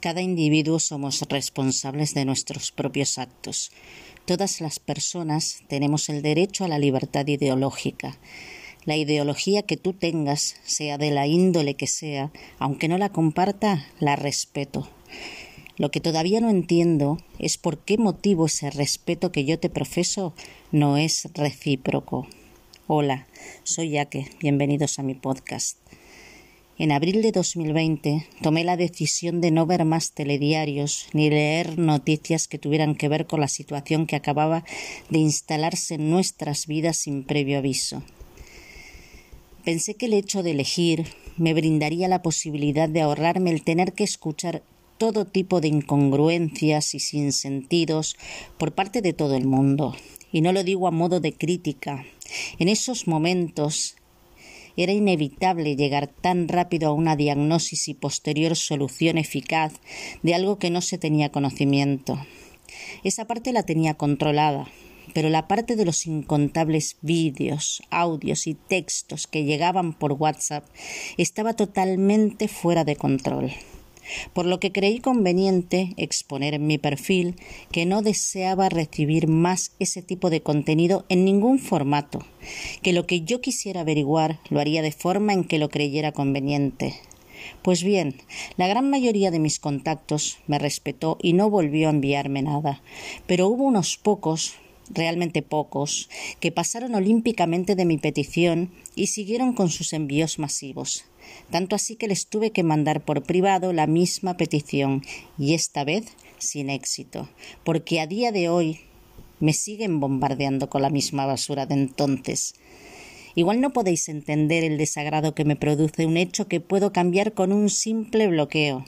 Cada individuo somos responsables de nuestros propios actos. Todas las personas tenemos el derecho a la libertad ideológica. La ideología que tú tengas, sea de la índole que sea, aunque no la comparta, la respeto. Lo que todavía no entiendo es por qué motivo ese respeto que yo te profeso no es recíproco. Hola, soy Yaque, bienvenidos a mi podcast. En abril de 2020 tomé la decisión de no ver más telediarios ni leer noticias que tuvieran que ver con la situación que acababa de instalarse en nuestras vidas sin previo aviso. Pensé que el hecho de elegir me brindaría la posibilidad de ahorrarme el tener que escuchar todo tipo de incongruencias y sinsentidos por parte de todo el mundo. Y no lo digo a modo de crítica. En esos momentos era inevitable llegar tan rápido a una diagnosis y posterior solución eficaz de algo que no se tenía conocimiento. Esa parte la tenía controlada, pero la parte de los incontables vídeos, audios y textos que llegaban por WhatsApp estaba totalmente fuera de control por lo que creí conveniente exponer en mi perfil que no deseaba recibir más ese tipo de contenido en ningún formato, que lo que yo quisiera averiguar lo haría de forma en que lo creyera conveniente. Pues bien, la gran mayoría de mis contactos me respetó y no volvió a enviarme nada, pero hubo unos pocos realmente pocos, que pasaron olímpicamente de mi petición y siguieron con sus envíos masivos tanto así que les tuve que mandar por privado la misma petición, y esta vez sin éxito, porque a día de hoy me siguen bombardeando con la misma basura de entonces. Igual no podéis entender el desagrado que me produce un hecho que puedo cambiar con un simple bloqueo.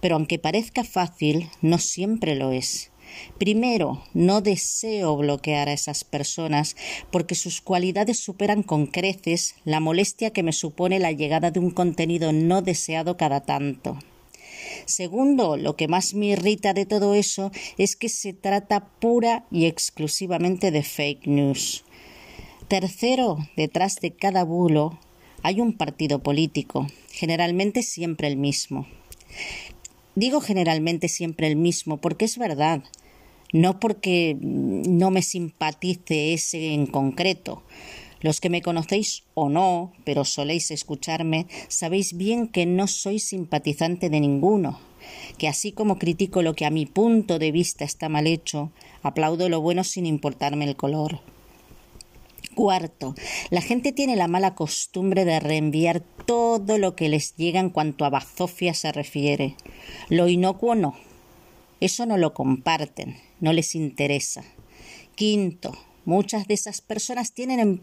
Pero aunque parezca fácil, no siempre lo es. Primero, no deseo bloquear a esas personas porque sus cualidades superan con creces la molestia que me supone la llegada de un contenido no deseado cada tanto. Segundo, lo que más me irrita de todo eso es que se trata pura y exclusivamente de fake news. Tercero, detrás de cada bulo hay un partido político, generalmente siempre el mismo. Digo generalmente siempre el mismo porque es verdad no porque no me simpatice ese en concreto. Los que me conocéis o no, pero soléis escucharme, sabéis bien que no soy simpatizante de ninguno, que así como critico lo que a mi punto de vista está mal hecho, aplaudo lo bueno sin importarme el color. Cuarto, la gente tiene la mala costumbre de reenviar todo lo que les llega en cuanto a bazofia se refiere. Lo inocuo no, eso no lo comparten, no les interesa. Quinto, muchas de esas personas tienen,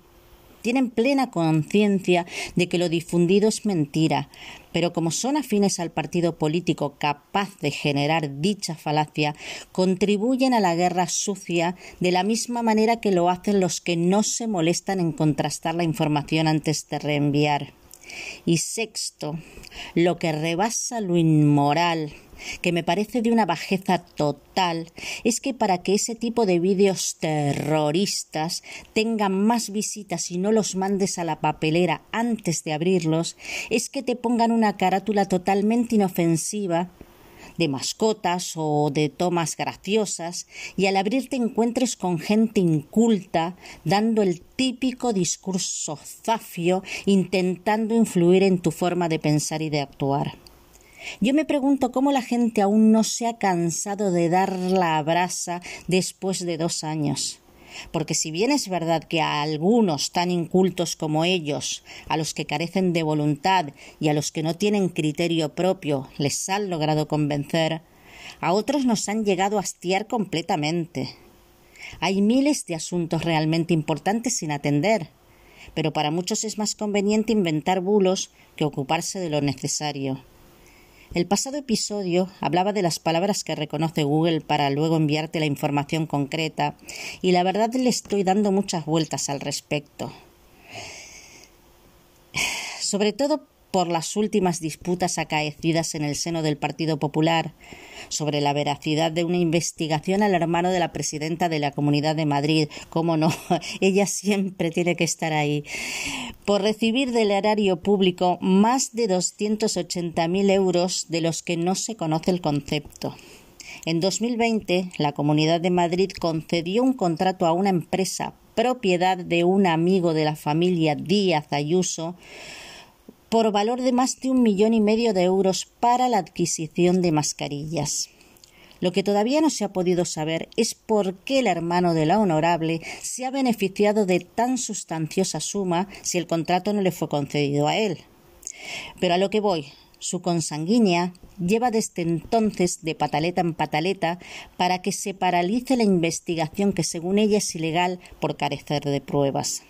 tienen plena conciencia de que lo difundido es mentira, pero como son afines al partido político capaz de generar dicha falacia, contribuyen a la guerra sucia de la misma manera que lo hacen los que no se molestan en contrastar la información antes de reenviar. Y sexto, lo que rebasa lo inmoral, que me parece de una bajeza total es que para que ese tipo de vídeos terroristas tengan más visitas y no los mandes a la papelera antes de abrirlos, es que te pongan una carátula totalmente inofensiva de mascotas o de tomas graciosas y al abrir te encuentres con gente inculta dando el típico discurso zafio intentando influir en tu forma de pensar y de actuar. Yo me pregunto cómo la gente aún no se ha cansado de dar la brasa después de dos años. Porque si bien es verdad que a algunos tan incultos como ellos, a los que carecen de voluntad y a los que no tienen criterio propio, les han logrado convencer, a otros nos han llegado a hastiar completamente. Hay miles de asuntos realmente importantes sin atender, pero para muchos es más conveniente inventar bulos que ocuparse de lo necesario. El pasado episodio hablaba de las palabras que reconoce Google para luego enviarte la información concreta y la verdad le estoy dando muchas vueltas al respecto. Sobre todo por las últimas disputas acaecidas en el seno del Partido Popular sobre la veracidad de una investigación al hermano de la presidenta de la Comunidad de Madrid. ¿Cómo no? Ella siempre tiene que estar ahí. Por recibir del erario público más de 280.000 euros de los que no se conoce el concepto. En 2020, la Comunidad de Madrid concedió un contrato a una empresa propiedad de un amigo de la familia Díaz Ayuso por valor de más de un millón y medio de euros para la adquisición de mascarillas. Lo que todavía no se ha podido saber es por qué el hermano de la honorable se ha beneficiado de tan sustanciosa suma si el contrato no le fue concedido a él. Pero a lo que voy, su consanguínea lleva desde entonces de pataleta en pataleta para que se paralice la investigación que según ella es ilegal por carecer de pruebas.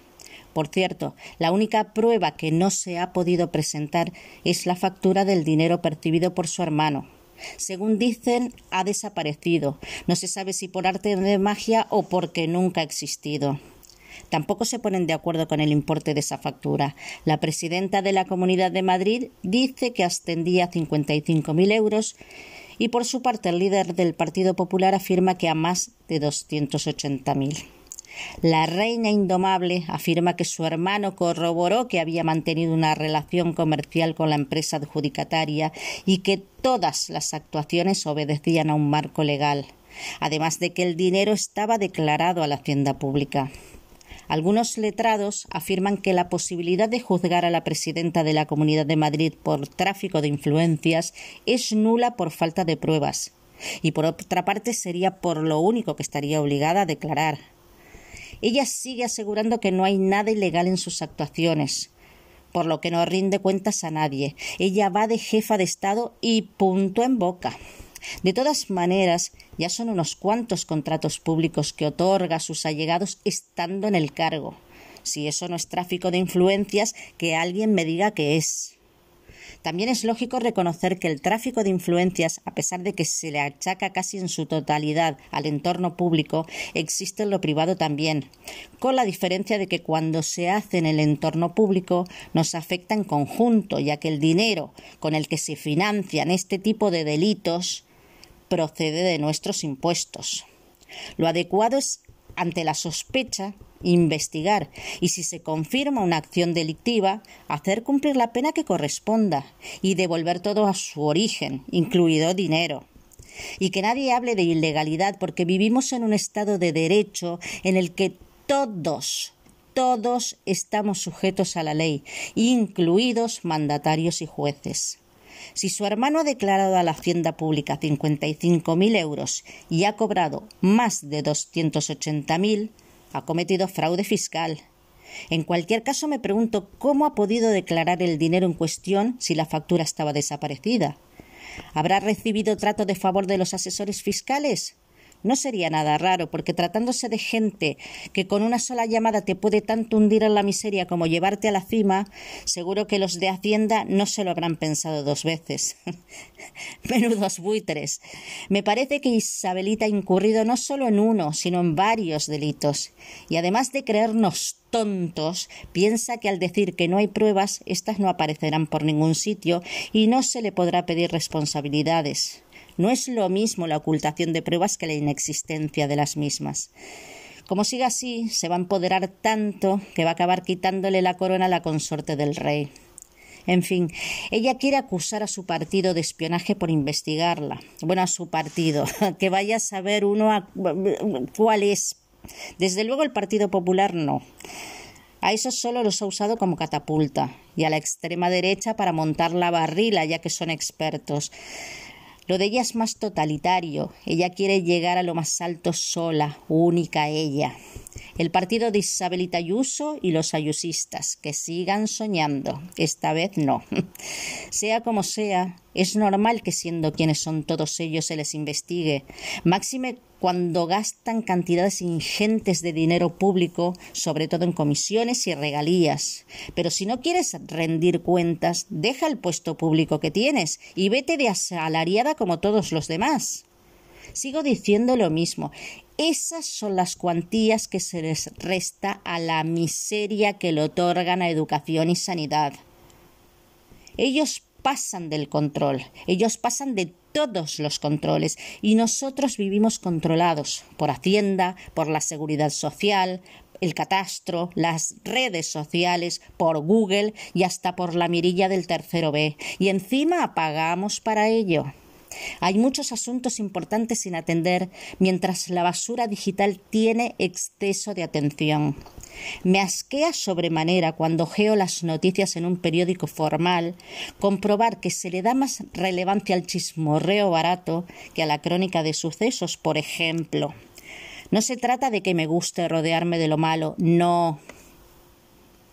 Por cierto, la única prueba que no se ha podido presentar es la factura del dinero percibido por su hermano. Según dicen, ha desaparecido. No se sabe si por arte de magia o porque nunca ha existido. Tampoco se ponen de acuerdo con el importe de esa factura. La presidenta de la Comunidad de Madrid dice que ascendía a 55.000 euros y por su parte el líder del Partido Popular afirma que a más de 280.000. La reina indomable afirma que su hermano corroboró que había mantenido una relación comercial con la empresa adjudicataria y que todas las actuaciones obedecían a un marco legal, además de que el dinero estaba declarado a la hacienda pública. Algunos letrados afirman que la posibilidad de juzgar a la presidenta de la Comunidad de Madrid por tráfico de influencias es nula por falta de pruebas, y por otra parte sería por lo único que estaría obligada a declarar. Ella sigue asegurando que no hay nada ilegal en sus actuaciones, por lo que no rinde cuentas a nadie. Ella va de jefa de Estado y punto en boca. De todas maneras, ya son unos cuantos contratos públicos que otorga a sus allegados estando en el cargo. Si eso no es tráfico de influencias, que alguien me diga que es. También es lógico reconocer que el tráfico de influencias, a pesar de que se le achaca casi en su totalidad al entorno público, existe en lo privado también, con la diferencia de que cuando se hace en el entorno público nos afecta en conjunto, ya que el dinero con el que se financian este tipo de delitos procede de nuestros impuestos. Lo adecuado es, ante la sospecha, investigar y si se confirma una acción delictiva, hacer cumplir la pena que corresponda y devolver todo a su origen, incluido dinero. Y que nadie hable de ilegalidad porque vivimos en un estado de derecho en el que todos, todos estamos sujetos a la ley, incluidos mandatarios y jueces. Si su hermano ha declarado a la Hacienda Pública 55.000 euros y ha cobrado más de 280.000, ha cometido fraude fiscal. En cualquier caso, me pregunto cómo ha podido declarar el dinero en cuestión si la factura estaba desaparecida. ¿Habrá recibido trato de favor de los asesores fiscales? No sería nada raro, porque tratándose de gente que con una sola llamada te puede tanto hundir en la miseria como llevarte a la cima, seguro que los de Hacienda no se lo habrán pensado dos veces. Menudos buitres. Me parece que Isabelita ha incurrido no solo en uno, sino en varios delitos. Y además de creernos tontos, piensa que al decir que no hay pruebas, éstas no aparecerán por ningún sitio y no se le podrá pedir responsabilidades. No es lo mismo la ocultación de pruebas que la inexistencia de las mismas. Como siga así, se va a empoderar tanto que va a acabar quitándole la corona a la consorte del rey. En fin, ella quiere acusar a su partido de espionaje por investigarla. Bueno, a su partido, que vaya a saber uno cuál es. Desde luego el Partido Popular no. A eso solo los ha usado como catapulta y a la extrema derecha para montar la barrila, ya que son expertos. Lo de ella es más totalitario. Ella quiere llegar a lo más alto sola, única ella. El partido de Isabelita Ayuso y los ayusistas, que sigan soñando. Esta vez no. sea como sea, es normal que siendo quienes son todos ellos se les investigue. Máxime cuando gastan cantidades ingentes de dinero público, sobre todo en comisiones y regalías. Pero si no quieres rendir cuentas, deja el puesto público que tienes y vete de asalariada como todos los demás. Sigo diciendo lo mismo. Esas son las cuantías que se les resta a la miseria que le otorgan a educación y sanidad. Ellos pasan del control, ellos pasan de todos los controles y nosotros vivimos controlados por Hacienda, por la Seguridad Social, el catastro, las redes sociales, por Google y hasta por la mirilla del tercero B. Y encima pagamos para ello. Hay muchos asuntos importantes sin atender mientras la basura digital tiene exceso de atención. Me asquea sobremanera cuando geo las noticias en un periódico formal comprobar que se le da más relevancia al chismorreo barato que a la crónica de sucesos, por ejemplo. No se trata de que me guste rodearme de lo malo, no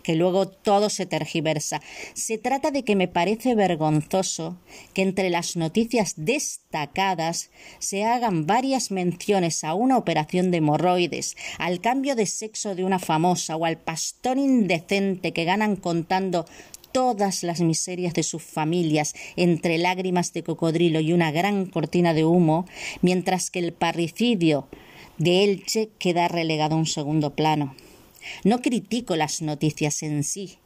que luego todo se tergiversa. Se trata de que me parece vergonzoso que entre las noticias destacadas se hagan varias menciones a una operación de hemorroides, al cambio de sexo de una famosa o al pastor indecente que ganan contando todas las miserias de sus familias entre lágrimas de cocodrilo y una gran cortina de humo, mientras que el parricidio de Elche queda relegado a un segundo plano. No critico las noticias en sí.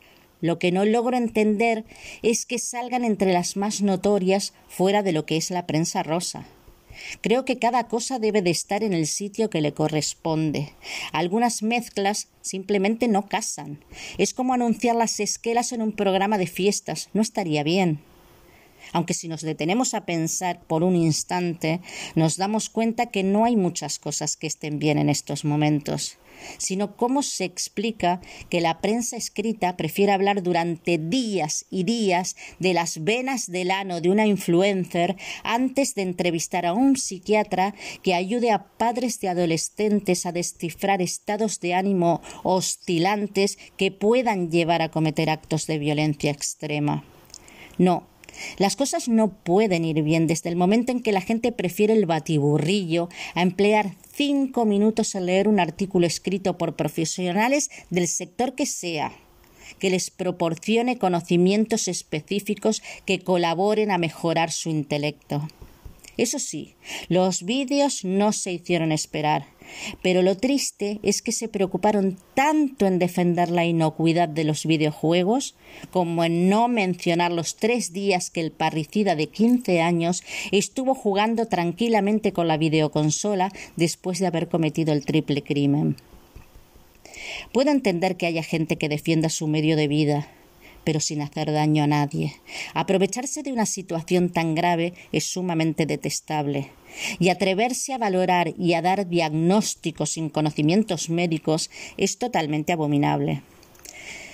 Lo que no logro entender es que salgan entre las más notorias fuera de lo que es la prensa rosa. Creo que cada cosa debe de estar en el sitio que le corresponde. Algunas mezclas simplemente no casan. Es como anunciar las esquelas en un programa de fiestas. No estaría bien aunque si nos detenemos a pensar por un instante, nos damos cuenta que no hay muchas cosas que estén bien en estos momentos sino cómo se explica que la prensa escrita prefiere hablar durante días y días de las venas del ano de una influencer antes de entrevistar a un psiquiatra que ayude a padres de adolescentes a descifrar estados de ánimo oscilantes que puedan llevar a cometer actos de violencia extrema. No, las cosas no pueden ir bien desde el momento en que la gente prefiere el batiburrillo a emplear cinco minutos en leer un artículo escrito por profesionales del sector que sea que les proporcione conocimientos específicos que colaboren a mejorar su intelecto. Eso sí, los vídeos no se hicieron esperar. Pero lo triste es que se preocuparon tanto en defender la inocuidad de los videojuegos como en no mencionar los tres días que el parricida de quince años estuvo jugando tranquilamente con la videoconsola después de haber cometido el triple crimen. Puedo entender que haya gente que defienda su medio de vida, pero sin hacer daño a nadie. Aprovecharse de una situación tan grave es sumamente detestable. Y atreverse a valorar y a dar diagnósticos sin conocimientos médicos es totalmente abominable.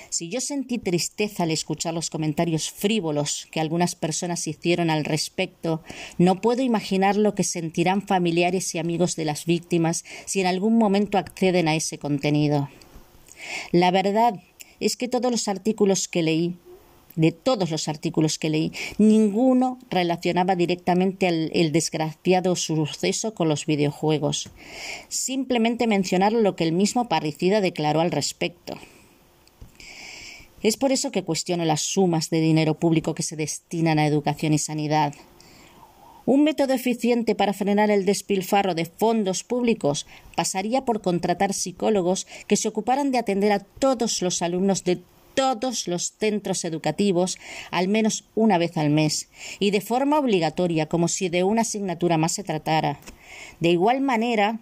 Si yo sentí tristeza al escuchar los comentarios frívolos que algunas personas hicieron al respecto, no puedo imaginar lo que sentirán familiares y amigos de las víctimas si en algún momento acceden a ese contenido. La verdad es que todos los artículos que leí, de todos los artículos que leí, ninguno relacionaba directamente el, desgraciado suceso con los videojuegos. Simplemente mencionar lo que el mismo parricida declaró al respecto. Es por eso que cuestiono las sumas de dinero público que se destinan a educación y sanidad. Un método eficiente para frenar el despilfarro de fondos públicos pasaría por contratar psicólogos que se ocuparan de atender a todos los alumnos de todos los centros educativos al menos una vez al mes y de forma obligatoria como si de una asignatura más se tratara. De igual manera,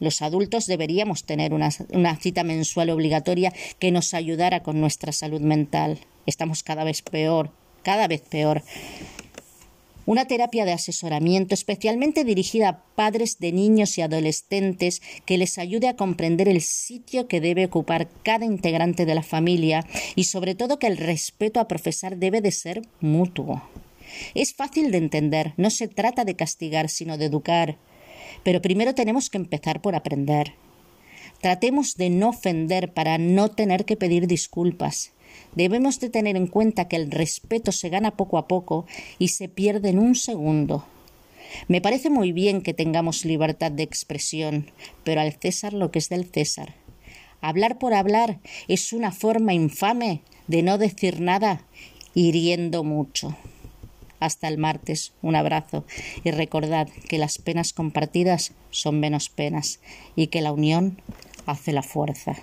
los adultos deberíamos tener una, cita mensual obligatoria que nos ayudara con nuestra salud mental. Estamos cada vez peor, cada vez peor. Una terapia de asesoramiento especialmente dirigida a padres de niños y adolescentes que les ayude a comprender el sitio que debe ocupar cada integrante de la familia y sobre todo que el respeto a profesar debe de ser mutuo. Es fácil de entender, no se trata de castigar, sino de educar. Pero primero tenemos que empezar por aprender. Tratemos de no ofender para no tener que pedir disculpas. Debemos de tener en cuenta que el respeto se gana poco a poco y se pierde en un segundo. Me parece muy bien que tengamos libertad de expresión, pero al César lo que es del César. Hablar por hablar es una forma infame de no decir nada, hiriendo mucho. Hasta el martes, un abrazo y recordad que las penas compartidas son menos penas y que la unión hace la fuerza.